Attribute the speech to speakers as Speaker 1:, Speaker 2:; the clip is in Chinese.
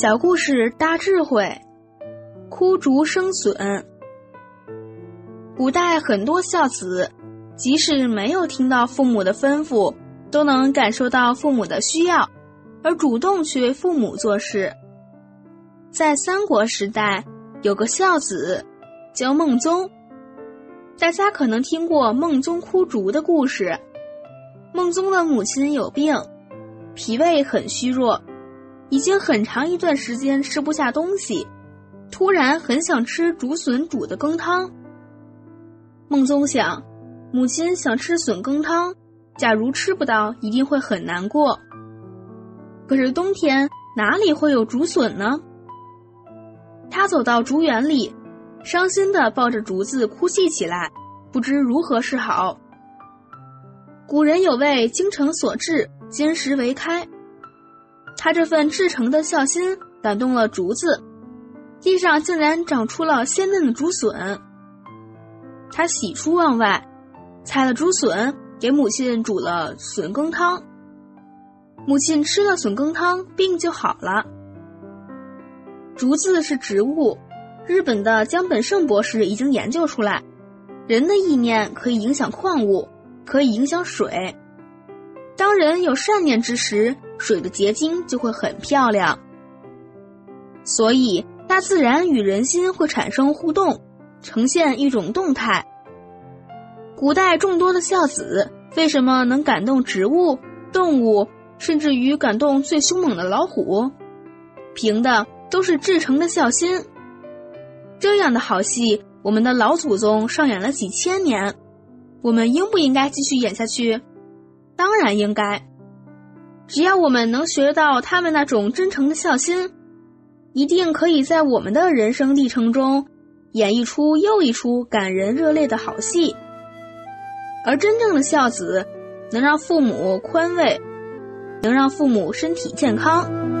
Speaker 1: 小故事大智慧，枯竹生笋。古代很多孝子，即使没有听到父母的吩咐，都能感受到父母的需要，而主动去为父母做事。在三国时代，有个孝子叫孟宗，大家可能听过孟宗哭竹的故事。孟宗的母亲有病，脾胃很虚弱。已经很长一段时间吃不下东西，突然很想吃竹笋煮的羹汤。孟宗想，母亲想吃笋羹汤，假如吃不到，一定会很难过。可是冬天哪里会有竹笋呢？他走到竹园里，伤心的抱着竹子哭泣起来，不知如何是好。古人有谓“精诚所至，金石为开”。他这份至诚的孝心感动了竹子，地上竟然长出了鲜嫩的竹笋。他喜出望外，采了竹笋给母亲煮了笋羹汤。母亲吃了笋羹汤，病就好了。竹子是植物，日本的江本胜博士已经研究出来，人的意念可以影响矿物，可以影响水。当人有善念之时。水的结晶就会很漂亮，所以大自然与人心会产生互动，呈现一种动态。古代众多的孝子为什么能感动植物、动物，甚至于感动最凶猛的老虎？凭的都是至诚的孝心。这样的好戏，我们的老祖宗上演了几千年，我们应不应该继续演下去？当然应该。只要我们能学到他们那种真诚的孝心，一定可以在我们的人生历程中演绎出又一出感人热泪的好戏。而真正的孝子，能让父母宽慰，能让父母身体健康。